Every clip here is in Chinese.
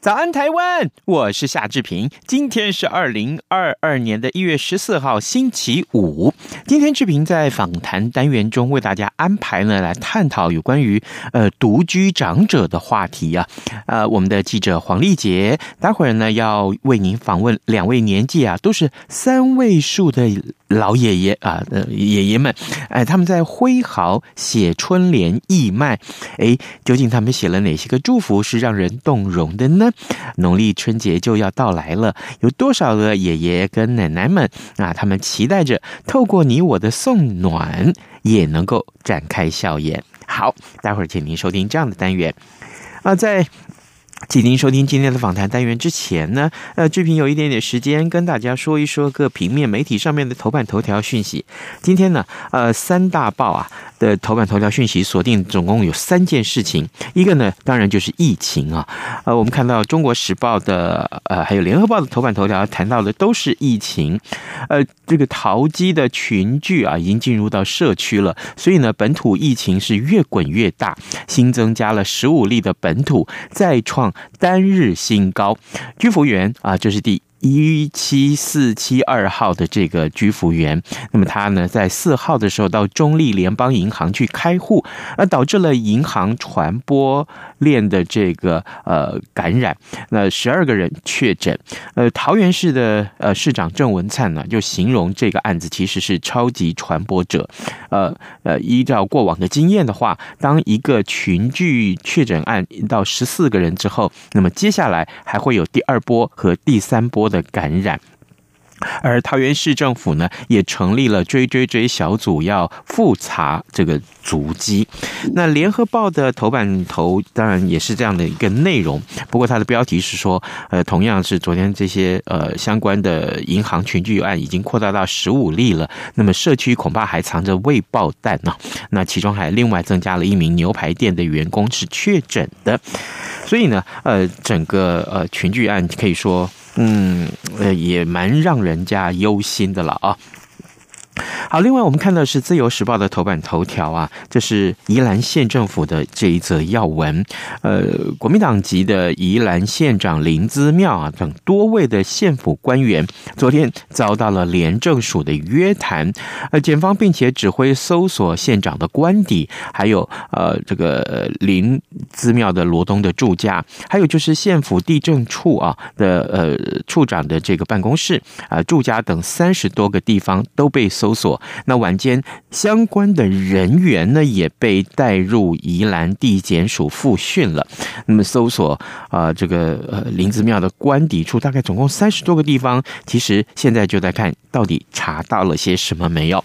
早安，台湾！我是夏志平。今天是二零二二年的一月十四号，星期五。今天志平在访谈单元中为大家安排呢，来探讨有关于呃独居长者的话题啊。呃，我们的记者黄丽杰，待会儿呢要为您访问两位年纪啊都是三位数的老爷爷啊，爷爷们，哎，他们在挥毫写春联义卖，哎，究竟他们写了哪些个祝福是让人动容的呢？农历春节就要到来了，有多少个爷爷跟奶奶们啊？他们期待着透过你我的送暖，也能够展开笑颜。好，待会儿请您收听这样的单元啊，在。请您收听今天的访谈单元之前呢，呃，志平有一点点时间跟大家说一说各平面媒体上面的头版头条讯息。今天呢，呃，三大报啊的头版头条讯息锁定总共有三件事情，一个呢，当然就是疫情啊。呃，我们看到《中国时报》的呃，还有《联合报》的头版头条谈到的都是疫情。呃，这个桃机的群聚啊，已经进入到社区了，所以呢，本土疫情是越滚越大，新增加了十五例的本土，再创。单日新高，居服员啊，这是第。一七四七二号的这个居服员，那么他呢，在四号的时候到中立联邦银行去开户，而导致了银行传播链的这个呃感染，那十二个人确诊。呃，桃园市的呃市长郑文灿呢，就形容这个案子其实是超级传播者。呃呃，依照过往的经验的话，当一个群聚确诊案到十四个人之后，那么接下来还会有第二波和第三波的感染，而桃园市政府呢，也成立了追追追小组，要复查这个足迹。那联合报的头版头当然也是这样的一个内容，不过它的标题是说，呃，同样是昨天这些呃相关的银行群聚案已经扩大到十五例了，那么社区恐怕还藏着未爆弹呢。那其中还另外增加了一名牛排店的员工是确诊的，所以呢，呃，整个呃群聚案可以说。嗯，呃，也蛮让人家忧心的了啊。好，另外我们看到是《自由时报》的头版头条啊，这是宜兰县政府的这一则要闻。呃，国民党籍的宜兰县长林资妙啊等多位的县府官员，昨天遭到了廉政署的约谈。呃，检方并且指挥搜索县长的官邸，还有呃这个林资妙的罗东的住家，还有就是县府地政处啊的呃处长的这个办公室啊、住家等三十多个地方都被搜。搜索，那晚间相关的人员呢也被带入宜兰地检署复训了。那么搜索啊、呃，这个呃林子庙的官邸处，大概总共三十多个地方，其实现在就在看到底查到了些什么没有。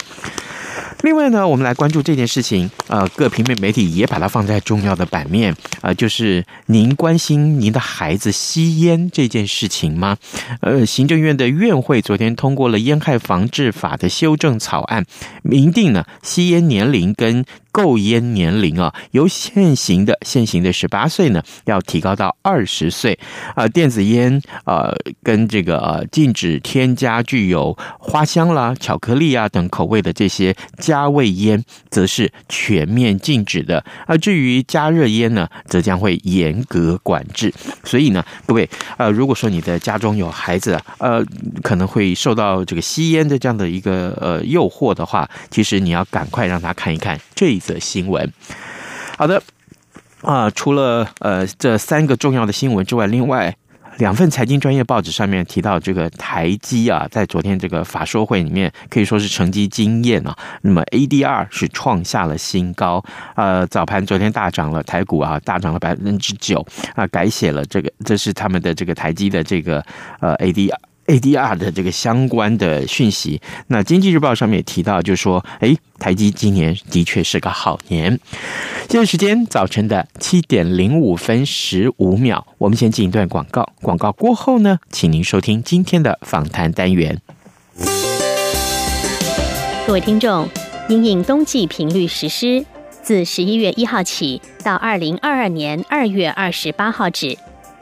另外呢，我们来关注这件事情，呃，各平面媒体也把它放在重要的版面，呃，就是您关心您的孩子吸烟这件事情吗？呃，行政院的院会昨天通过了烟害防治法的修正草案，明定呢吸烟年龄跟购烟年龄啊，由现行的现行的十八岁呢，要提高到二十岁。啊，电子烟啊，跟这个呃，禁止添加具有花香啦、巧克力啊等口味的这些加味烟，则是全面禁止的。而至于加热烟呢，则将会严格管制。所以呢，各位呃，如果说你的家中有孩子，呃，可能会受到这个吸烟的这样的一个呃诱惑的话，其实你要赶快让他看一看这一。的新闻，好的啊，除了呃这三个重要的新闻之外，另外两份财经专业报纸上面提到，这个台积啊，在昨天这个法说会里面可以说是成绩惊艳啊。那么 ADR 是创下了新高，呃，早盘昨天大涨了，台股啊大涨了百分之九啊，改写了这个，这是他们的这个台积的这个呃 ADR。ADR 的这个相关的讯息。那经济日报上面也提到，就是说，哎，台积今年的确是个好年。现在时间早晨的七点零五分十五秒，我们先进一段广告。广告过后呢，请您收听今天的访谈单元。各位听众，因应冬季频率实施，自十一月一号起到二零二二年二月二十八号止，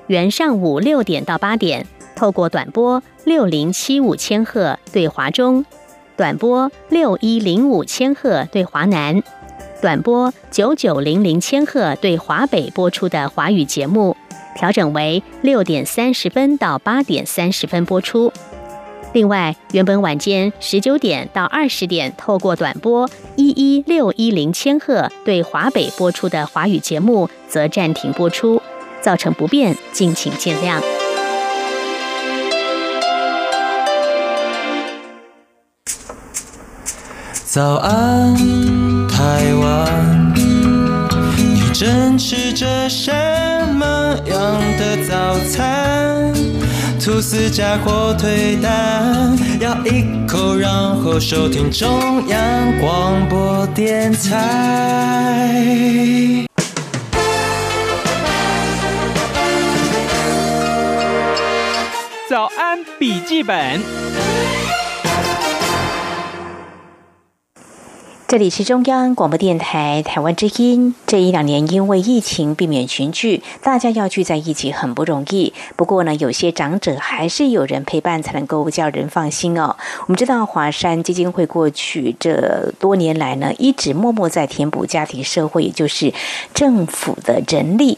原上午六点到八点，透过短波六零七五千赫对华中，短波六一零五千赫对华南，短波九九零零千赫对华北播出的华语节目，调整为六点三十分到八点三十分播出。另外，原本晚间十九点到二十点透过短波一一六一零千赫对华北播出的华语节目，则暂停播出，造成不便，敬请见谅。早安，台湾，你正吃着什么样的早餐？吐司加火腿蛋，咬一口，然后收听中央广播电台。早安，笔记本。这里是中央广播电台台湾之音。这一两年因为疫情避免群聚，大家要聚在一起很不容易。不过呢，有些长者还是有人陪伴才能够叫人放心哦。我们知道华山基金会过去这多年来呢，一直默默在填补家庭社会，也就是政府的人力。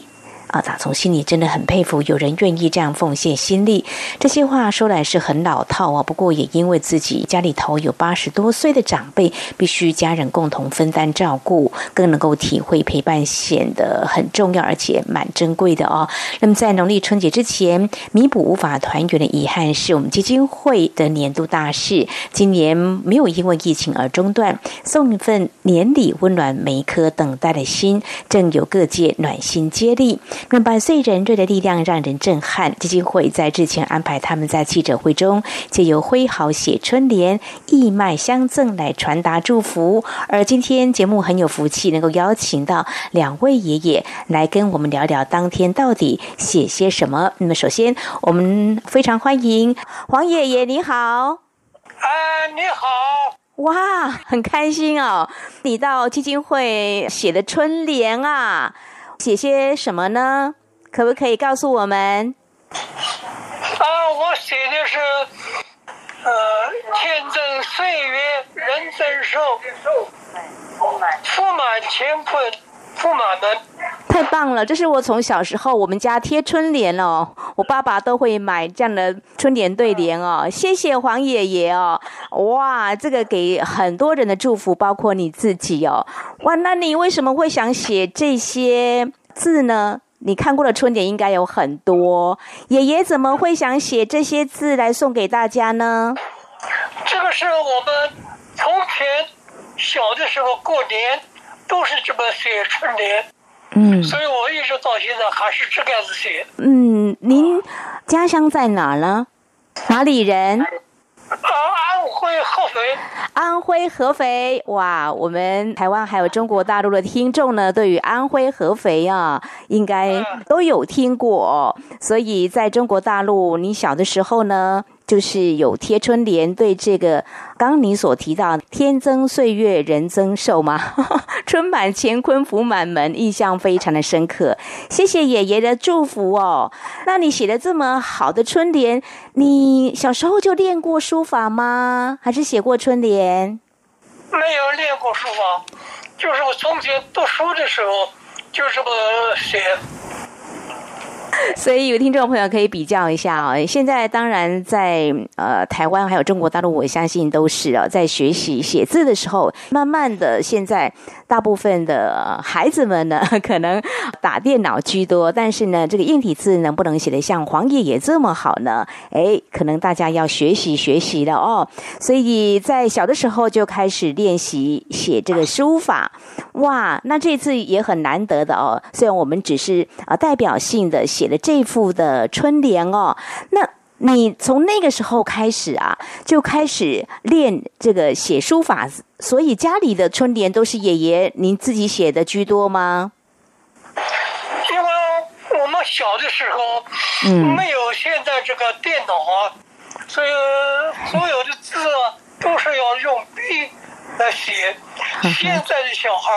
啊，打从心里真的很佩服，有人愿意这样奉献心力。这些话说来是很老套啊，不过也因为自己家里头有八十多岁的长辈，必须家人共同分担照顾，更能够体会陪伴显得很重要，而且蛮珍贵的哦。那么在农历春节之前，弥补无法团圆的遗憾，是我们基金会的年度大事。今年没有因为疫情而中断，送一份年礼，温暖每一颗等待的心，正有各界暖心接力。那百岁人瑞的力量让人震撼。基金会在日前安排他们在记者会中借由挥毫写春联、义卖相赠来传达祝福。而今天节目很有福气，能够邀请到两位爷爷来跟我们聊聊当天到底写些什么。那么首先，我们非常欢迎黄爷爷，你好。啊，你好。哇，很开心哦，你到基金会写的春联啊。写些什么呢？可不可以告诉我们？啊，我写的是，呃，天增岁月人增寿，福满乾坤。太棒了！这是我从小时候我们家贴春联哦，我爸爸都会买这样的春联对联哦。谢谢黄爷爷哦！哇，这个给很多人的祝福，包括你自己哦。哇，那你为什么会想写这些字呢？你看过的春联应该有很多，爷爷怎么会想写这些字来送给大家呢？这个是我们从前小的时候过年都是这么写春联。嗯，所以我一直到现在还是这个样子写。嗯，您家乡在哪呢？哪里人？啊，安徽合肥。安徽合肥，哇！我们台湾还有中国大陆的听众呢，对于安徽合肥啊，应该都有听过。所以在中国大陆，你小的时候呢？就是有贴春联，对这个刚你所提到“天增岁月人增寿”吗，春满乾坤福满门，印象非常的深刻。谢谢爷爷的祝福哦。那你写的这么好的春联，你小时候就练过书法吗？还是写过春联？没有练过书法，就是我从前读书的时候就这么写。所以有听众朋友可以比较一下啊，现在当然在呃台湾还有中国大陆，我相信都是啊，在学习写字的时候，慢慢的现在大部分的孩子们呢，可能打电脑居多，但是呢，这个硬体字能不能写得像黄爷爷这么好呢？哎，可能大家要学习学习了哦。所以在小的时候就开始练习写这个书法，哇，那这次也很难得的哦。虽然我们只是啊代表性的写。写的这幅的春联哦，那你从那个时候开始啊，就开始练这个写书法，所以家里的春联都是爷爷您自己写的居多吗？因为我们小的时候，嗯，没有现在这个电脑啊，所以所有的字啊都是要用笔来写。现在的小孩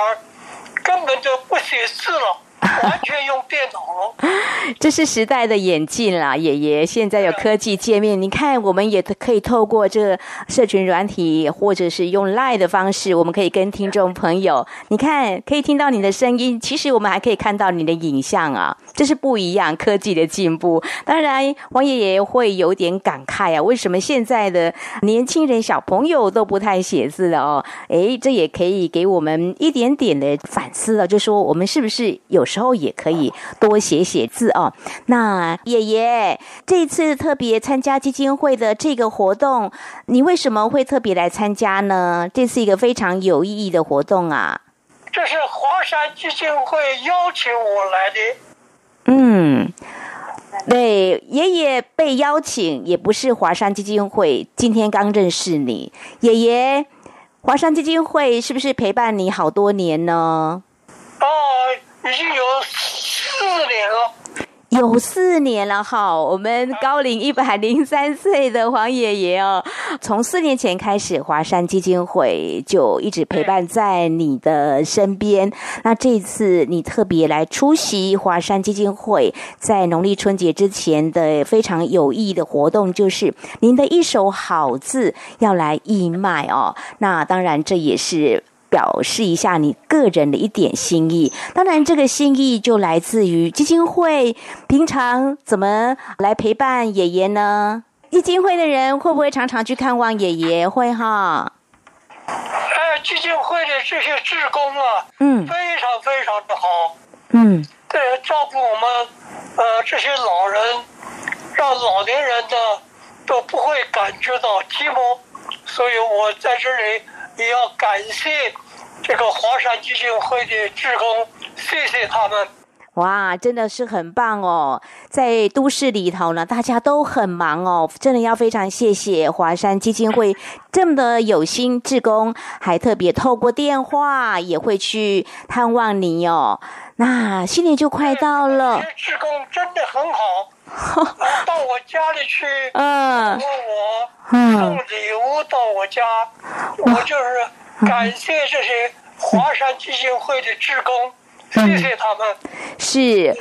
根本就不写字了。完全用电脑，这是时代的演进啦，爷爷。现在有科技界面，你看，我们也可以透过这个社群软体，或者是用 Line 的方式，我们可以跟听众朋友，你看，可以听到你的声音。其实我们还可以看到你的影像啊，这是不一样科技的进步。当然，王爷爷会有点感慨啊，为什么现在的年轻人、小朋友都不太写字了哦？诶，这也可以给我们一点点的反思了，就说我们是不是有时候也可以多写写字哦。那爷爷这次特别参加基金会的这个活动，你为什么会特别来参加呢？这是一个非常有意义的活动啊！这是华山基金会邀请我来的。嗯，对，爷爷被邀请也不是华山基金会，今天刚认识你，爷爷，华山基金会是不是陪伴你好多年呢？已经有四年了，有四年了哈。我们高龄一百零三岁的黄爷爷哦，从四年前开始，华山基金会就一直陪伴在你的身边。那这次你特别来出席华山基金会在农历春节之前的非常有意义的活动，就是您的一手好字要来义卖哦。那当然，这也是。表示一下你个人的一点心意，当然这个心意就来自于基金会。平常怎么来陪伴爷爷呢？基金会的人会不会常常去看望爷爷？会哈。哎，基金会的这些职工啊，嗯，非常非常的好，嗯，对，照顾我们呃这些老人，让老年人呢都不会感觉到寂寞，所以我在这里。也要感谢这个华山基金会的志工，谢谢他们。哇，真的是很棒哦！在都市里头呢，大家都很忙哦，真的要非常谢谢华山基金会这么的有心，志工还特别透过电话也会去探望你哦。那新年就快到了，志工真的很好，到我家里去，嗯，问我。送礼物到我家，我就是感谢这些华山基金会的职工，谢谢他们。是，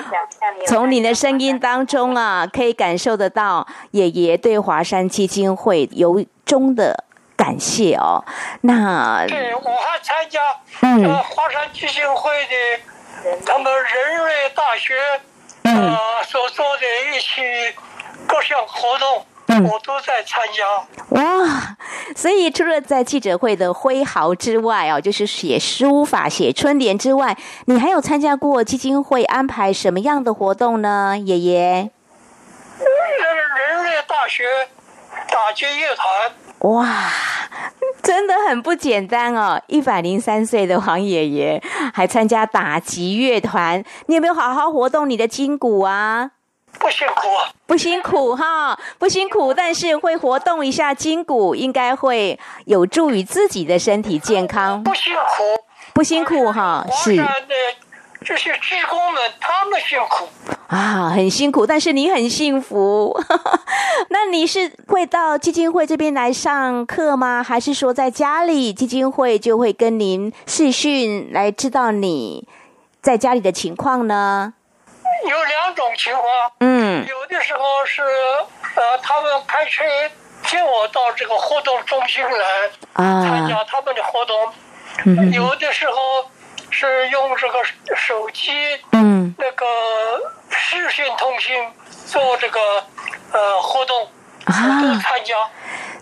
从你的声音当中啊，可以感受得到爷爷对华山基金会由衷的感谢哦。那对，我还参加嗯华山基金会的他们人类大学呃所做的一些各项活动。我都在参加哇！所以除了在记者会的挥毫之外哦，就是写书法、写春联之外，你还有参加过基金会安排什么样的活动呢？爷爷？那个人类大学打击乐团哇，真的很不简单哦！一百零三岁的黄爷爷还参加打击乐团，你有没有好好活动你的筋骨啊？不辛苦，不辛苦哈，不辛苦，但是会活动一下筋骨，应该会有助于自己的身体健康。不辛苦，不辛苦哈，是。这些职工们，他们辛苦啊，很辛苦，但是你很幸福。那你是会到基金会这边来上课吗？还是说在家里基金会就会跟您视讯来知道你在家里的情况呢？有两种情况，嗯，有的时候是呃，他们开车接我到这个活动中心来啊参加他们的活动，嗯，有的时候是用这个手机，嗯，那个视讯通讯做这个呃活动，啊，参加。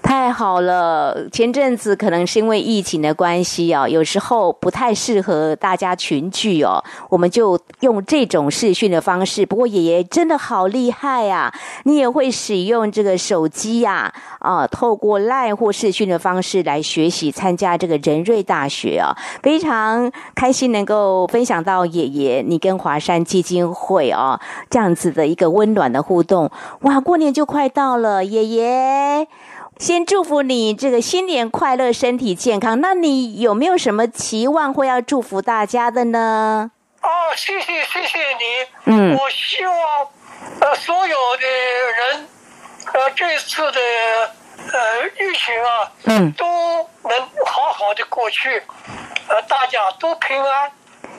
太好了！前阵子可能是因为疫情的关系哦，有时候不太适合大家群聚哦，我们就用这种视讯的方式。不过爷爷真的好厉害呀、你也会使用这个手机呀、啊，透过 LINE 或视讯的方式来学习，参加这个仁瑞大学啊，非常开心能够分享到爷爷你跟华山基金会哦这样子的一个温暖的互动。哇，过年就快到了，爷爷。先祝福你这个新年快乐，身体健康。那你有没有什么期望或要祝福大家的呢？哦，谢谢谢谢你。嗯，我希望呃所有的人呃这次的呃疫情啊，嗯，都能好好的过去，呃大家都平安。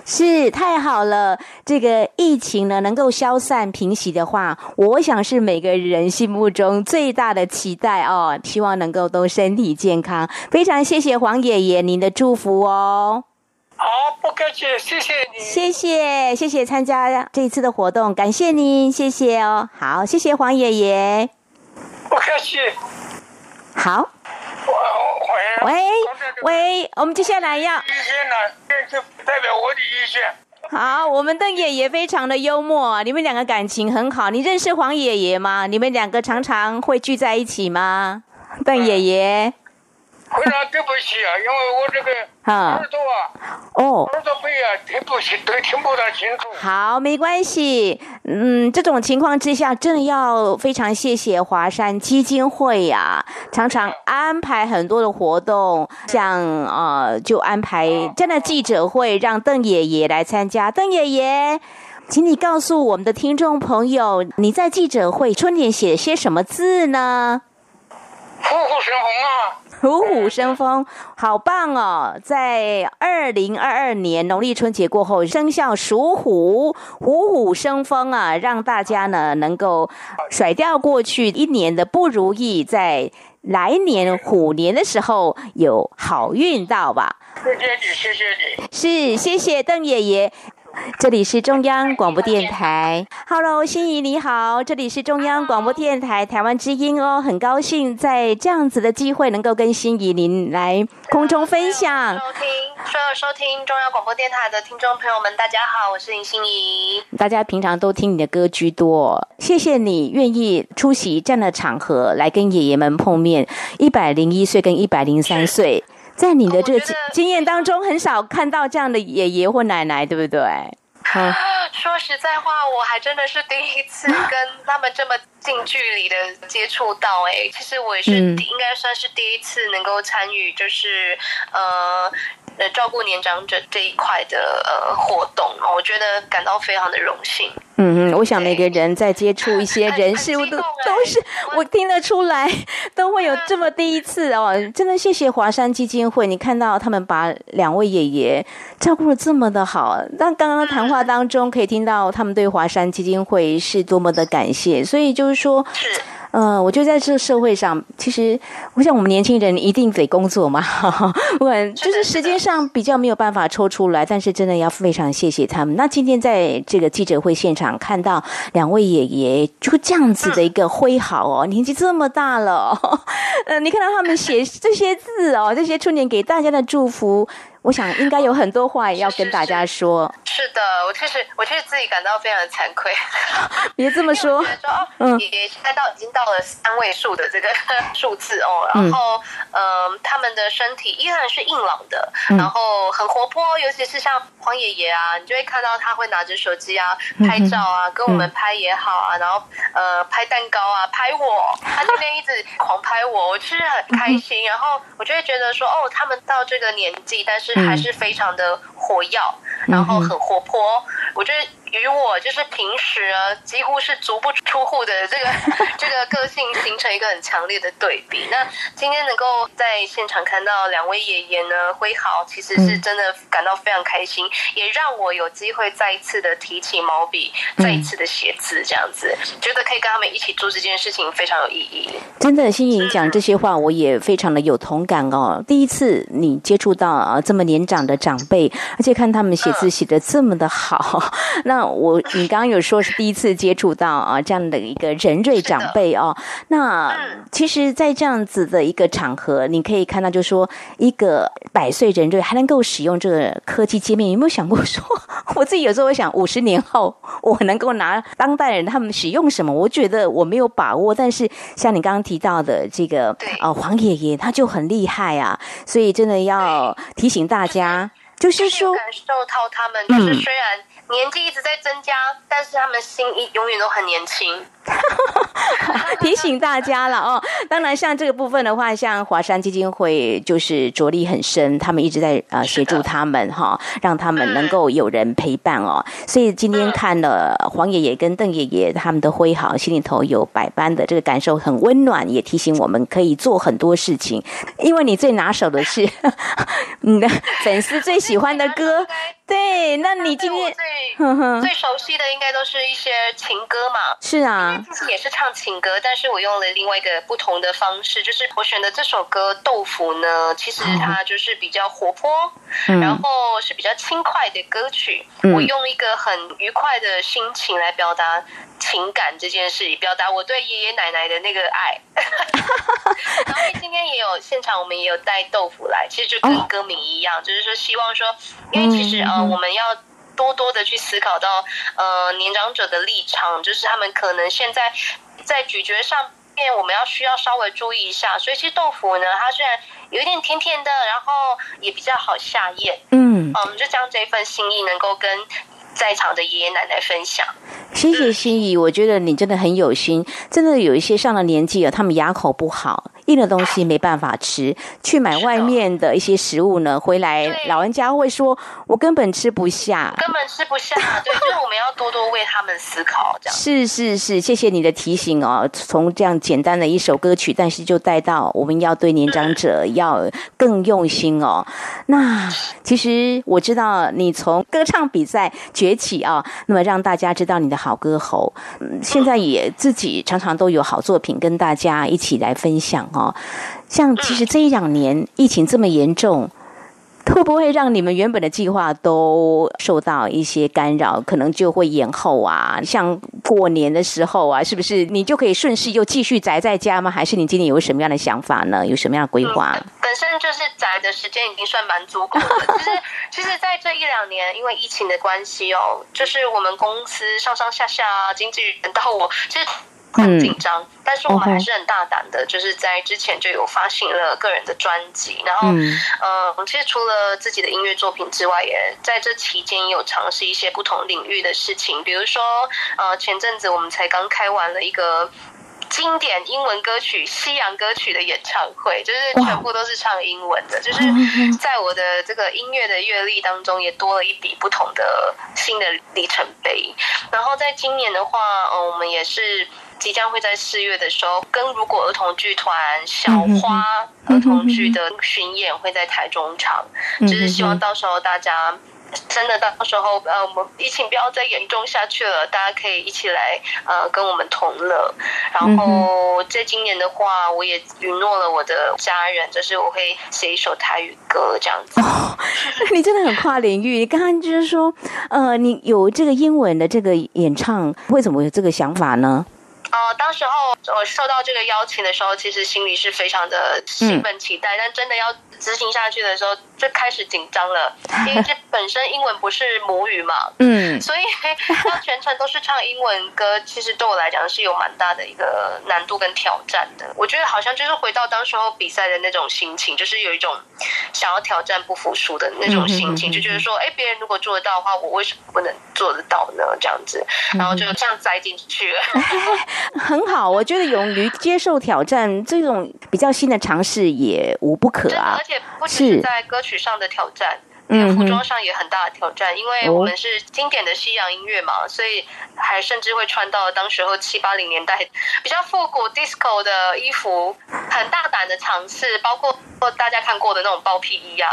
是太好了，这个疫情呢能够消散平息的话，我想是每个人心目中最大的期待哦。希望能够都身体健康，非常谢谢黄爷爷您的祝福哦。好，不客气，谢谢你。谢谢谢谢参加这一次的活动，感谢您，谢谢哦。好，谢谢黄爷爷。不客气。好。喂喂，我们接下来要意见呢？这代表我的意见。好，我们邓爷爷非常的幽默，你们两个感情很好。你认识黄爷爷吗？你们两个常常会聚在一起吗？邓爷爷。非常对不起啊，因为我这个耳朵啊，哦，耳朵背啊，听不清，对，听不大清楚。好，没关系。嗯，这种情况之下，真的要非常谢谢华山基金会呀、啊，常常安排很多的活动，像呃，就安排这样的记者会，让邓爷爷来参加。邓爷爷，请你告诉我们的听众朋友，你在记者会春联写些什么字呢？虎虎生风啊！虎虎生风，好棒哦！在二零二二年农历春节过后，生肖属虎，虎虎生风啊！让大家呢能够甩掉过去一年的不如意，在来年虎年的时候有好运到吧？谢谢你，谢谢你。是，谢谢邓爷爷。这里是中央广播电台，Hello，心怡你好，这里是中央广播电台台湾之音哦，很高兴在这样子的机会能够跟心怡您来空中分享。收听所有收听中央广播电台的听众朋友们，大家好，我是林心怡。大家平常都听你的歌居多，谢谢你愿意出席这样的场合来跟爷爷们碰面。一百零一岁跟一百零三岁。在你的这个经经验当中，很少看到这样的爷爷或奶奶，对不对？嗯、说实在话，我还真的是第一次跟他们这么近距离的接触到。哎，其实我也是应该算是第一次能够参与，就是呃。呃，照顾年长者这一块的呃活动，我觉得感到非常的荣幸。嗯嗯，我想每个人在接触一些人事物都都是，我听得出来，都会有这么第一次哦。真的谢谢华山基金会，你看到他们把两位爷爷照顾的这么的好。但刚刚的谈话当中可以听到他们对华山基金会是多么的感谢，所以就是说。是。呃，我觉得在这个社会上，其实我想我们年轻人一定得工作嘛，不管就是时间上比较没有办法抽出来，但是真的要非常谢谢他们。那今天在这个记者会现场看到两位爷爷就这样子的一个挥毫哦，年纪这么大了，呃，你看到他们写 这些字哦，这些春联给大家的祝福。我想应该有很多话也要跟大家说。是，是，是，是的，我确实我确实自己感到非常的惭愧。别这么说。觉得说哦，嗯，爷爷现在到已经到了三位数的这个 数字哦，然后嗯、呃，他们的身体依然是硬朗的，然后很活泼，尤其是像黄爷爷啊，你就会看到他会拿着手机啊拍照啊，跟我们拍也好啊，然后呃拍蛋糕啊拍我，他今天一直狂拍我，我其实很开心，然后我就会觉得说哦，他们到这个年纪，但是。还是非常的活跃，然后很活泼。我觉得。与我就是平时啊，几乎是足不出户的这个 这个个性形成一个很强烈的对比。那今天能够在现场看到两位爷爷呢挥毫，其实是真的感到非常开心，也让我有机会再一次的提起毛笔，再一次的写字，这样子觉得可以跟他们一起做这件事情非常有意义。真的，心怡讲这些话，我也非常的有同感哦。第一次你接触到啊这么年长的长辈，而且看他们写字写的这么的好，那。那我你刚刚有说是第一次接触到啊这样的一个人瑞长辈哦，那其实，在这样子的一个场合，你可以看到，就是说一个百岁人瑞还能够使用这个科技界面，有没有想过说，我自己有时候会想，五十年后我能够拿当代人他们使用什么？我觉得我没有把握，但是像你刚刚提到的这个啊黄爷爷他就很厉害啊，所以真的要提醒大家，就是说感受到他们，就是虽然。年纪一直在增加，但是他们心意永远都很年轻。提醒大家了哦，当然像这个部分的话，像华山基金会就是着力很深，他们一直在呃协助他们哈，让他们能够有人陪伴哦。所以今天看了黄爷爷跟邓爷爷他们的挥毫，心里头有百般的这个感受，很温暖，也提醒我们可以做很多事情。因为你最拿手的是你的 粉丝最喜欢的歌，对，那你今天最熟悉的应该都是一些情歌嘛？是啊。也是唱情歌，但是我用了另外一个不同的方式，就是我选的这首歌《豆腐》呢，其实它就是比较活泼，嗯、然后是比较轻快的歌曲。嗯、我用一个很愉快的心情来表达情感这件事，表达我对爷爷奶奶的那个爱。然后今天也有现场，我们也有带豆腐来，其实就跟歌名一样，哦、就是说希望说，因为其实呃，我们要。多多的去思考到，呃，年长者的立场，就是他们可能现在在咀嚼上面，我们要需要稍微注意一下。所以其实豆腐呢，它虽然有一点甜甜的，然后也比较好下咽。嗯，我们就将这份心意能够跟在场的爷爷奶奶分享。谢谢心怡，我觉得你真的很有心。真的有一些上了年纪了，他们牙口不好。硬的东西没办法吃，去买外面的一些食物呢，回来老人家会说：“我根本吃不下，根本吃不下。”对，就是我们要多多为他们思考，这样。是是是，谢谢你的提醒哦。从这样简单的一首歌曲，但是就带到我们要对年长者要更用心哦。那其实我知道你从歌唱比赛崛起啊，那么让大家知道你的好歌喉，嗯，现在也自己常常都有好作品跟大家一起来分享。哦，像其实这一两年疫情这么严重，会不会让你们原本的计划都受到一些干扰？可能就会延后啊。像过年的时候啊，是不是你就可以顺势又继续宅在家吗？还是你今年有什么样的想法呢？有什么样的规划？嗯，本身就是宅的时间已经算蛮足够了。其实，其实在这一两年，因为疫情的关系哦，就是我们公司上上下下经纪人到我，其实。很紧张，嗯、但是我们还是很大胆的，就是在之前就有发行了个人的专辑，然后，嗯，呃、其实除了自己的音乐作品之外，也在这期间也有尝试一些不同领域的事情，比如说，呃，前阵子我们才刚开完了一个经典英文歌曲、西洋歌曲的演唱会，就是全部都是唱英文的，就是在我的这个音乐的阅历当中，也多了一笔不同的新的里程碑。然后在今年的话，嗯、呃，我们也是。即将会在四月的时候，跟如果儿童剧团小花儿童剧的巡演会在台中场，就是希望到时候大家真的到时候呃，我们疫情不要再严重下去了，大家可以一起来呃跟我们同乐。然后在今年的话，我也允诺了我的家人，就是我会写一首台语歌这样子。哦、你真的很跨领域，你刚刚就是说呃，你有这个英文的这个演唱，为什么有这个想法呢？呃，当时候我受到这个邀请的时候，其实心里是非常的兴奋期待，嗯、但真的要执行下去的时候，就开始紧张了，因为这本身英文不是母语嘛，嗯，所以要全程都是唱英文歌，其实对我来讲是有蛮大的一个难度跟挑战的。我觉得好像就是回到当时候比赛的那种心情，就是有一种想要挑战、不服输的那种心情，就觉得说，哎，别人如果做得到的话，我为什么不能做得到呢？这样子，然后就这样栽进去了。很好，我觉得勇于接受挑战，这种比较新的尝试也无不可啊。而且不只是在歌曲上的挑战。嗯，服装上也很大的挑战，因为我们是经典的西洋音乐嘛，所以还甚至会穿到当时候七八零年代比较复古 disco 的衣服，很大胆的尝试，包括大家看过的那种包屁衣啊。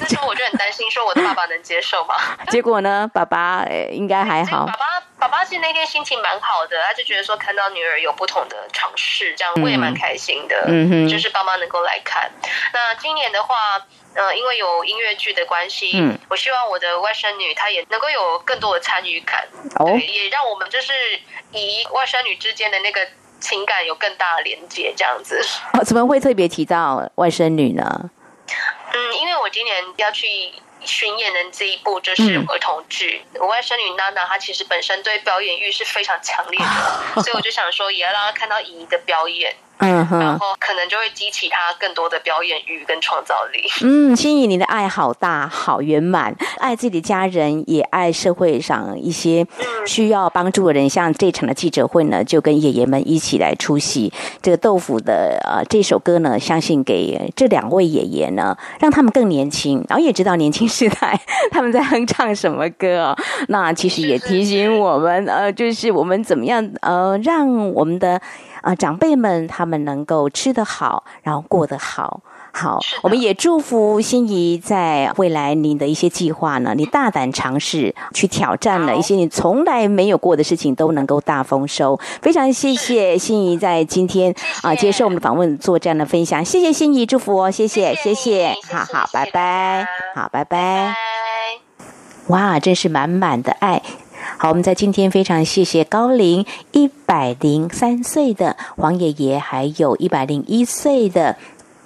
那时候我就很担心，说我的爸爸能接受吗？结果呢，爸爸应该还好。爸爸。爸爸其实那天心情蛮好的，他就觉得说看到女儿有不同的尝试，这样我也蛮开心的。嗯哼，就是爸妈能够来看。那今年的话，呃，因为有音乐剧的关系，嗯，我希望我的外甥女她也能够有更多的参与感，哦，对，也让我们就是以外甥女之间的那个情感有更大的连接，这样子。哦，怎么会特别提到外甥女呢？嗯，因为我今年要去。巡演的这一部就是儿童剧，嗯、我外甥女娜娜她其实本身对表演欲是非常强烈的，所以我就想说也要让她看到姨的表演。嗯哼，然后可能就会激起他更多的表演欲跟创造力。嗯，心怡，你的爱好大，好圆满，爱自己的家人，也爱社会上一些需要帮助的人。像这场的记者会呢，就跟爷爷们一起来出席。这个豆腐的呃这首歌呢，相信给这两位爷爷呢，让他们更年轻，然后也知道年轻时代 他们在哼唱什么歌哦。那其实也提醒我们，呃，就是我们怎么样呃，让我们的。啊、呃，长辈们他们能够吃得好，然后过得好，好，我们也祝福心仪在未来你的一些计划呢，你大胆尝试去挑战了一些你从来没有过的事情，都能够大丰收。非常谢谢心仪在今天啊、呃、接受我们的访问，做这样的分享。谢谢心仪，祝福哦，谢谢，谢谢，谢谢好好，拜拜，好，拜拜。哇，真是满满的爱。好，我们在今天非常谢谢高龄一百零三岁的黄爷爷，还有一百零一岁的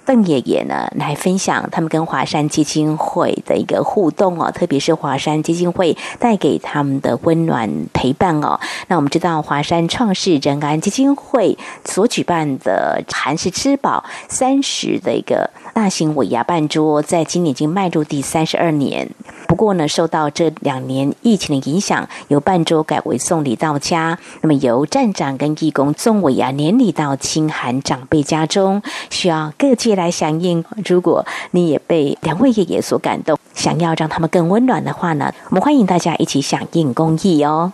邓爷爷呢，来分享他们跟华山基金会的一个互动哦，特别是华山基金会带给他们的温暖陪伴哦。那我们知道华山创世仁安基金会所举办的韩式吃饱三十的一个大型尾牙办桌，在今年已经迈入第三十二年。不过呢，受到这两年疫情的影响，由办桌改为送礼到家。那么由站长跟义工送尾牙年礼到亲寒长辈家中，需要各界来响应。如果你也被两位爷爷所感动，想要让他们更温暖的话呢，我们欢迎大家一起响应公益哦。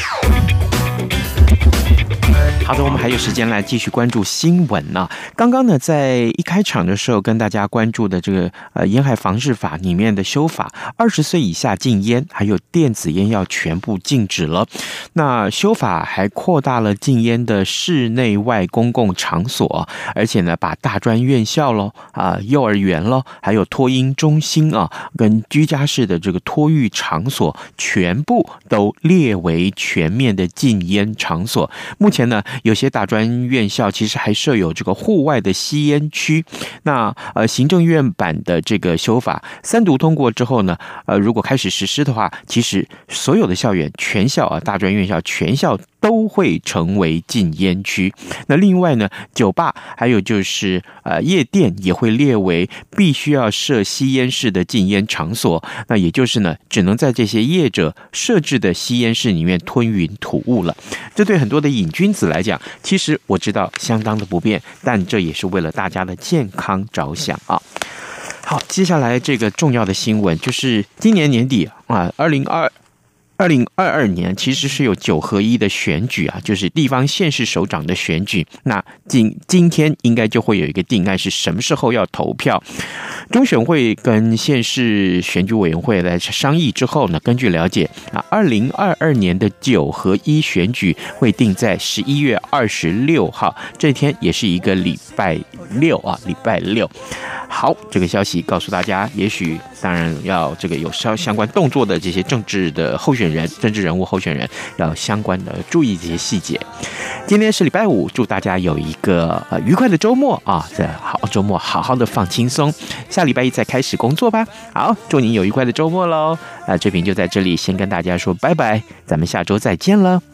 好的，我们还有时间来继续关注新闻呢。刚刚呢，在一开场的时候跟大家关注的这个呃沿海防治法里面的修法，二十岁以下禁烟，还有电子烟要全部禁止了。那修法还扩大了禁烟的室内外公共场所，而且呢，把大专院校喽啊、幼儿园喽，还有托婴中心啊，跟居家式的这个托育场所，全部都列为全面的禁烟场所。目前呢。有些大专院校其实还设有这个户外的吸烟区。那呃，行政院版的这个修法三读通过之后呢，呃，如果开始实施的话，其实所有的校园全校啊，大专院校全校都会成为禁烟区。那另外呢，酒吧还有就是呃夜店也会列为必须要设吸烟室的禁烟场所。那也就是呢，只能在这些业者设置的吸烟室里面吞云吐雾了。这对很多的瘾君子来讲，其实我知道相当的不便，但这也是为了大家的健康着想啊。好，接下来这个重要的新闻就是今年年底啊，二零二。二零二二年其实是有九合一的选举啊，就是地方县市首长的选举。那今今天应该就会有一个定案，是什么时候要投票？中选会跟县市选举委员会来商议之后呢，根据了解啊，二零二二年的九合一选举会定在十一月二十六号，这天也是一个礼拜六啊，礼拜六。好，这个消息告诉大家，也许当然要这个有相相关动作的这些政治的候选人、人政治人物候选人要相关的注意这些细节。今天是礼拜五，祝大家有一个呃愉快的周末啊，在好周末好好的放轻松，下礼拜一再开始工作吧。好，祝您有愉快的周末喽。啊，这边就在这里先跟大家说拜拜，咱们下周再见了。